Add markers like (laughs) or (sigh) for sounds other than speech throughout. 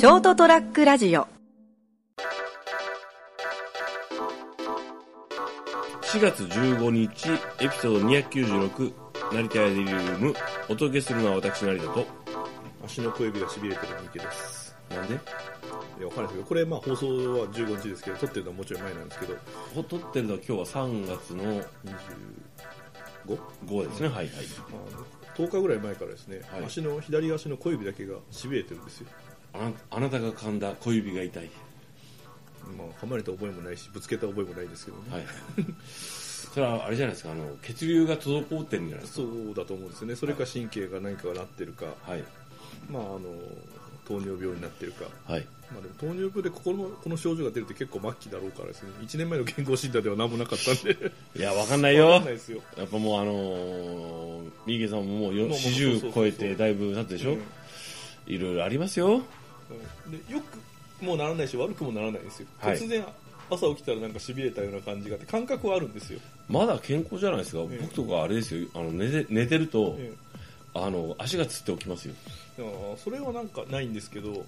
ショートトラックラジオ。4月15日エピソード296成田屋デリリウム。お届けするのは私成田と。足の小指が痺れてる三池です。なんで？いや、わかんないですけど、これ、まあ、放送は15日ですけど、撮ってるのはもちろん前なんですけど、ほ撮ってるのは今日は3月の 25? 5ですね。はいはい。あの10日ぐらい前からですね、はい。足の、左足の小指だけが痺れてるんですよ。あなあなたが噛んだ小指が痛い。まあ、噛まれた覚えもないし、ぶつけた覚えもないですけどね。はい。それはあれじゃないですかあの血流が滞ってるんじゃないですそうだと思うんですよね。それか神経が何かがなってるか、かはい。まあ、あの、糖尿病になってるか。はい。まあでも糖尿病でここのこの症状が出るって結構末期だろうからですね、1年前の健康診断では何もなかったんで、いやわかんないわよかんないですよ。やっぱもうあのー、三池さんももうよもうもうそうそう40そう。超えてだいぶ経つでしょ、うん。いろいろありますよ。うんでよくもうならないし悪くもならないんですよ、はい。突然朝起きたらなんかしびれたような感じがあって感覚はあるんですよ、まだ健康じゃないですか、ええ。僕とかあれですよ。あの寝て寝てると、えあの足がつって起きますよ。それはなんかないんですけど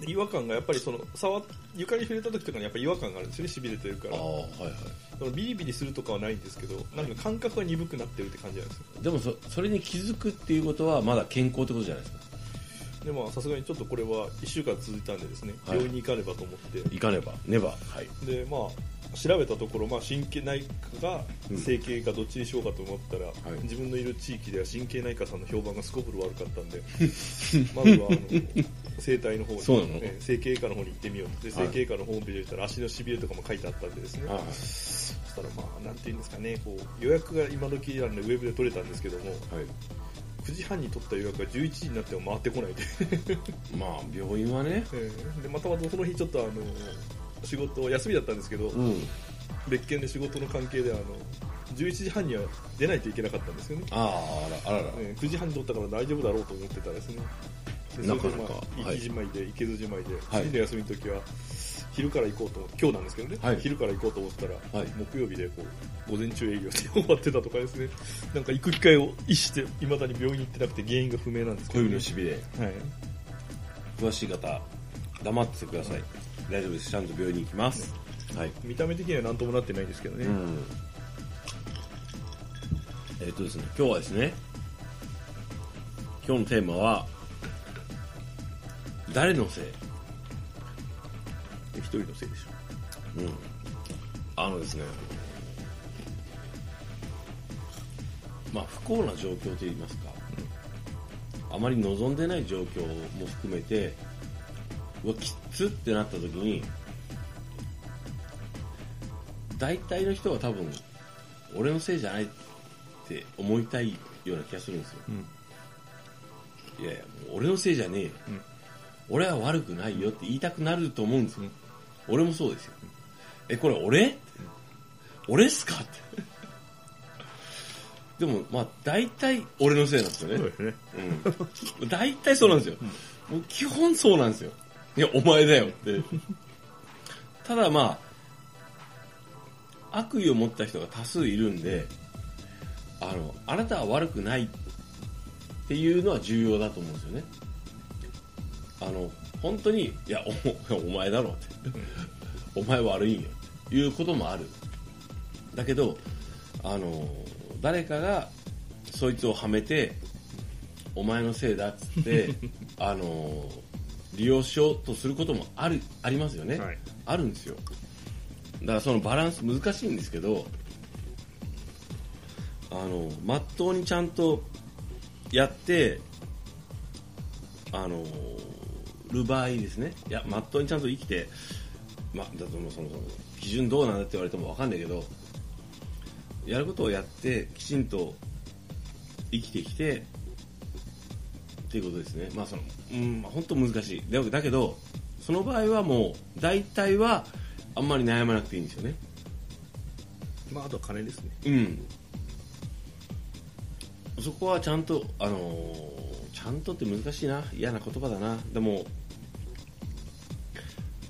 で違和感がやっぱりその触っ床に触れた時とかにやっぱり違和感があるんですよねしびれてるから。ああはいはい。そのビリビリするとかはないんですけどなんか感覚が鈍くなってるって感じなんですよでもそそれに気づくっていうことはまだ健康ってことじゃないですかでまあさすがにちょっとこれは1週間続いたんでですねはい。病院に行かねばと思って、行かねば。ねば。はい。でまあ調べたところ、まあ、神経内科かうん。整形かどっちにしようかと思ったら、はい。自分のいる地域では神経内科さんの評判がすこぶる悪かったんで (laughs) まずはあの整体の方にそうなの？え整形科の方に行ってみようと。ではい。整形科のホームページで見たら足のしびれとかも書いてあったんでですね、あそしたらまあなんていうんですかねこう予約が今時なんでウェブで取れたんですけどもはい9時半に取った予約が11時になっても回ってこないで。(laughs) まあ病院はね。ええ。でまたまたその日ちょっとあの仕事休みだったんですけど、うん。別件で仕事の関係であの11時半には出ないといけなかったんですよね、あああらあら。らえー9時半に取ったから大丈夫だろうと思ってたらですね。でなかなか行きじまいで、行けずじまいで、はい。次の休みの時は昼から行こうと思って今日なんですけどね、はい。昼から行こうと思ったら、はい。木曜日でこう午前中営業して終わってたとかですね。なんか行く機会を逸していまだに病院に行ってなくて原因が不明なんですけ小ど、指のしびれはい、詳しい方黙っててください。大丈夫です。ちゃんと病院に行きます。はい。見た目的には何ともなってないんですけどね、うん。えっ、とですね今日はですね今日のテーマは誰のせい一人のせいでしょ。うん。あのですね。まあ不幸な状況といいますか、あまり望んでない状況も含めてうわきっつってなった時に大体の人は多分俺のせいじゃないって思いたいような気がするんですよ、いやいやもう俺のせいじゃねえよ、うん。俺は悪くないよって言いたくなると思うんですよ、俺もそうですよ、えこれ俺、俺っすか？って。でもまあ大体俺のせいなんですよね。そうですね。うん。大体そうなんですよ、もう基本そうなんですよ。いやお前だよって。ただまあ悪意を持った人が多数いるんであのあなたは悪くないっていうのは重要だと思うんですよねあの本当にいやお (laughs) お前だろって。お前悪いんよっていうこともある。だけどあの誰かがそいつをはめてお前のせいだっつって (laughs) あの利用しようとすることもあるありますよね、はい。あるんですよ。だからそのバランス難しいんですけどあのまっとうにちゃんとやってあのる場合ですね。いやまっとうにちゃんと生きてまあだともうその基準どうなんだって言われても分かんないけどやることをやってきちんと生きてきてっていうことですね。まあそのうんまあ本当難しい。でもだけどその場合はもう大体はあんまり悩まなくていいんですよね。まああとは金ですね。うん。そこはちゃんとあのーちゃんとって難しいな。嫌な言葉だな。でも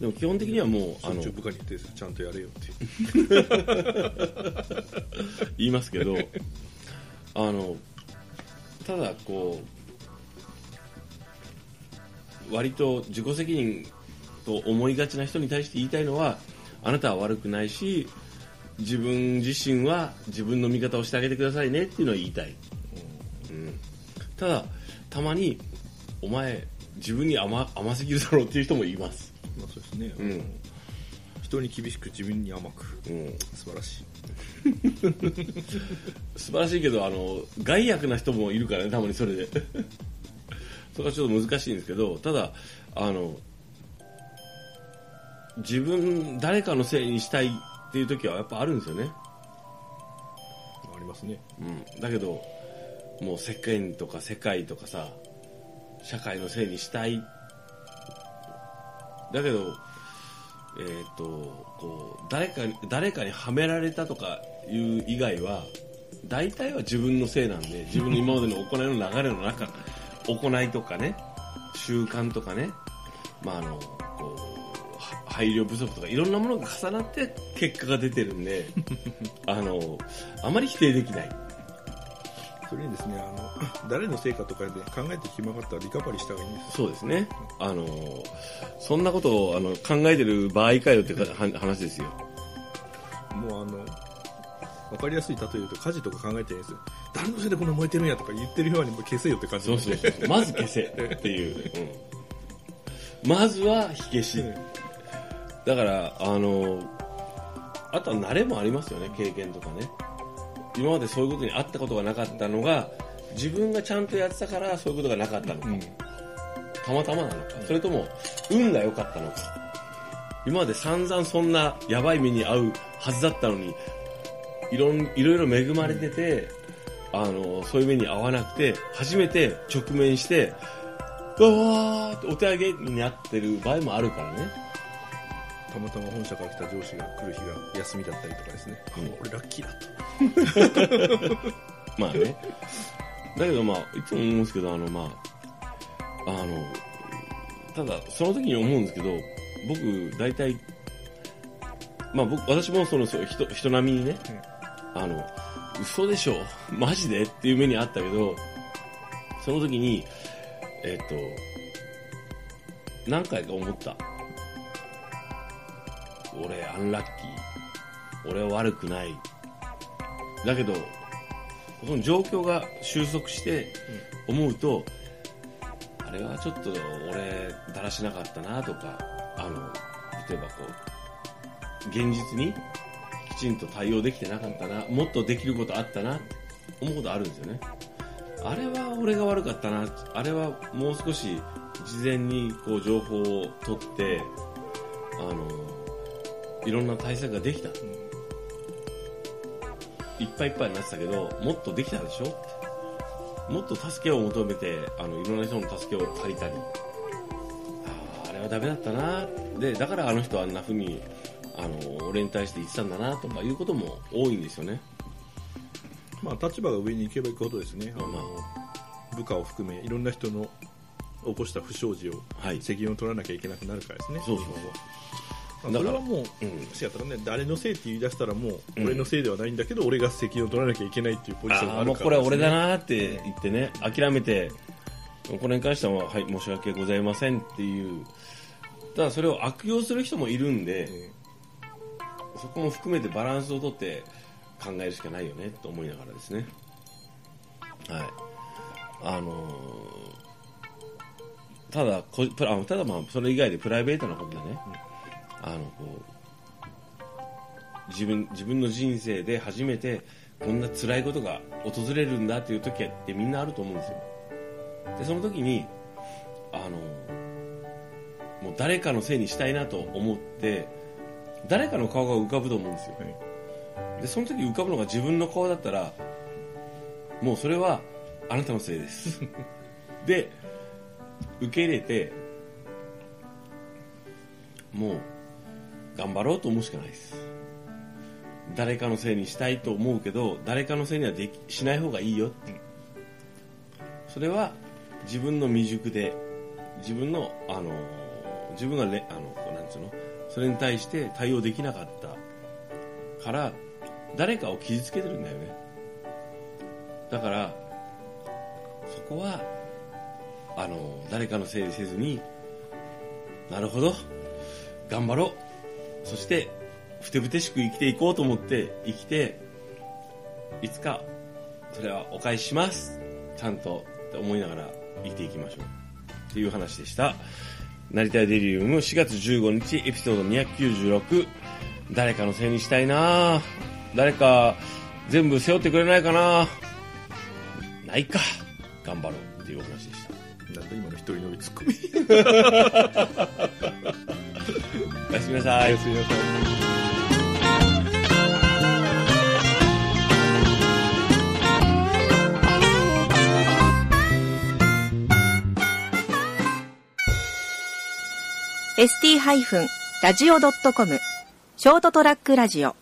でも基本的にはもうあの部下に言ってちゃんとやれよって (laughs) 言いますけどあのただこう割と自己責任と思いがちな人に対して言いたいのはあなたは悪くないし自分自身は自分の味方をしてあげてくださいねっていうのを言いたい、うん、ただたまにお前自分に甘甘すぎるだろうっていう人もいます、まあそうですね、うん。人に厳しく自分に甘く。うん、素晴らしい。(laughs) 素晴らしいけどあの害悪な人もいるからねたまにそれで。(laughs) それはちょっと難しいんですけどただあの自分誰かのせいにしたいっていう時はやっぱあるんですよね、ありますね。うん、だけどもう世間とか世界とかさ社会のせいにしたい。だけどえっ、とこう誰かに誰かにはめられたとかいう以外は大体は自分のせいなんで自分の今までの行いの流れの中行いとかね習慣とかね、まあ、あのこう配慮不足とかいろんなものが重なって結果が出てるんであのあまり否定できない。それにですねあの (laughs) 誰の成果とかで考えて暇があったらリカバリーした方がいいんです。そうですね。あのそんなことをあの考えてる場合かよって話ですよ。もうあの分かりやすい例え言うと火事とか考えてるんですよ。誰のせいでこんな燃えてるんやとか言ってるようにもう消せよって感じそうそうそう。まず消せっていう、(laughs) うん、まずは火消し。だからあのあとは慣れもありますよね経験とかね今までそういうことにあったことがなかったのが自分がちゃんとやってたからそういうことがなかったのか、うん。たまたまなのか。それとも運が良かったのか。今まで散々そんなやばい目に遭うはずだったのにいろんいろいろ恵まれててあのそういう目に遭わなくて初めて直面してうわーってお手上げになってる場合もあるからねたまたま本社から来た上司が来る日が休みだったりとかですね、うん。俺ラッキーだと。(laughs) まあね。だけどまあいつも思うんですけどあのまああのただその時に思うんですけど僕大体まあ僕私もその人人並みにね、あの嘘でしょマジで？っていう目にあったけどその時にえっ、と何回か思った俺アンラッキー俺は悪くない。だけどその状況が収束して思うと、あれはちょっと俺だらしなかったなとかあの例えばこう現実にきちんと対応できてなかったなもっとできることあったなって思うことあるんですよね。あれは俺が悪かったなあれはもう少し事前にこう情報を取ってあのいろんな対策ができた。いっぱいいっぱいになってたけどもっとできたでしょ？もっと助けを求めてあのいろんな人の助けを借りたり。あーあれはダメだったな。でだからあの人はあんな風にあの俺に対して言ってたんだなとかいうことも多いんですよね。まあ立場が上に行けば行くほどですね、あのま部下を含めいろんな人の起こした不祥事をはい。責任を取らなきゃいけなくなるからですね、そうそうそれはもう、うん。しやったらね、誰のせいって言い出したらもう、うん。俺のせいではないんだけど、俺が責任を取らなきゃいけないっていうポジションがあるから、これは俺だなって言ってね諦めてこれに関してははい申し訳ございませんっていう。ただそれを悪用する人もいるんで、えそこも含めてバランスをとって考えるしかないよねと思いながらですね。はい。あのーただこただまあそれ以外でプライベートなことでね、あのこう自分自分の人生で初めてこんな辛いことが訪れるんだっていう時ってみんなあると思うんですよ。でその時にあのもう誰かのせいにしたいなと思って誰かの顔が浮かぶと思うんですよ。はい。でその時浮かぶのが自分の顔だったらもうそれはあなたのせいです。(laughs) で受け入れてもう頑張ろうと思うしかないです。誰かのせいにしたいと思うけど誰かのせいにはできしない方がいいよって。それは自分の未熟で自分のあの自分がねあのこうなんつうの？それに対して対応できなかったから誰かを傷つけてるんだよね。だからそこはあの誰かのせいにせずになるほど。頑張ろう。そしてふてぶてしく生きていこうと思って生きていつかそれはお返しします。ちゃんとって思いながら生きていきましょう。っていう話でした。成田デリウム4月15日エピソード296誰かのせいにしたいな。誰か全部背負ってくれないかな。ないか。頑張ろう。っていうお話でした。なんだ今の一人乗りツッコミ (laughs) おやすみなさい。おやすみなさい ST-radio.com ショートトラックラジオ。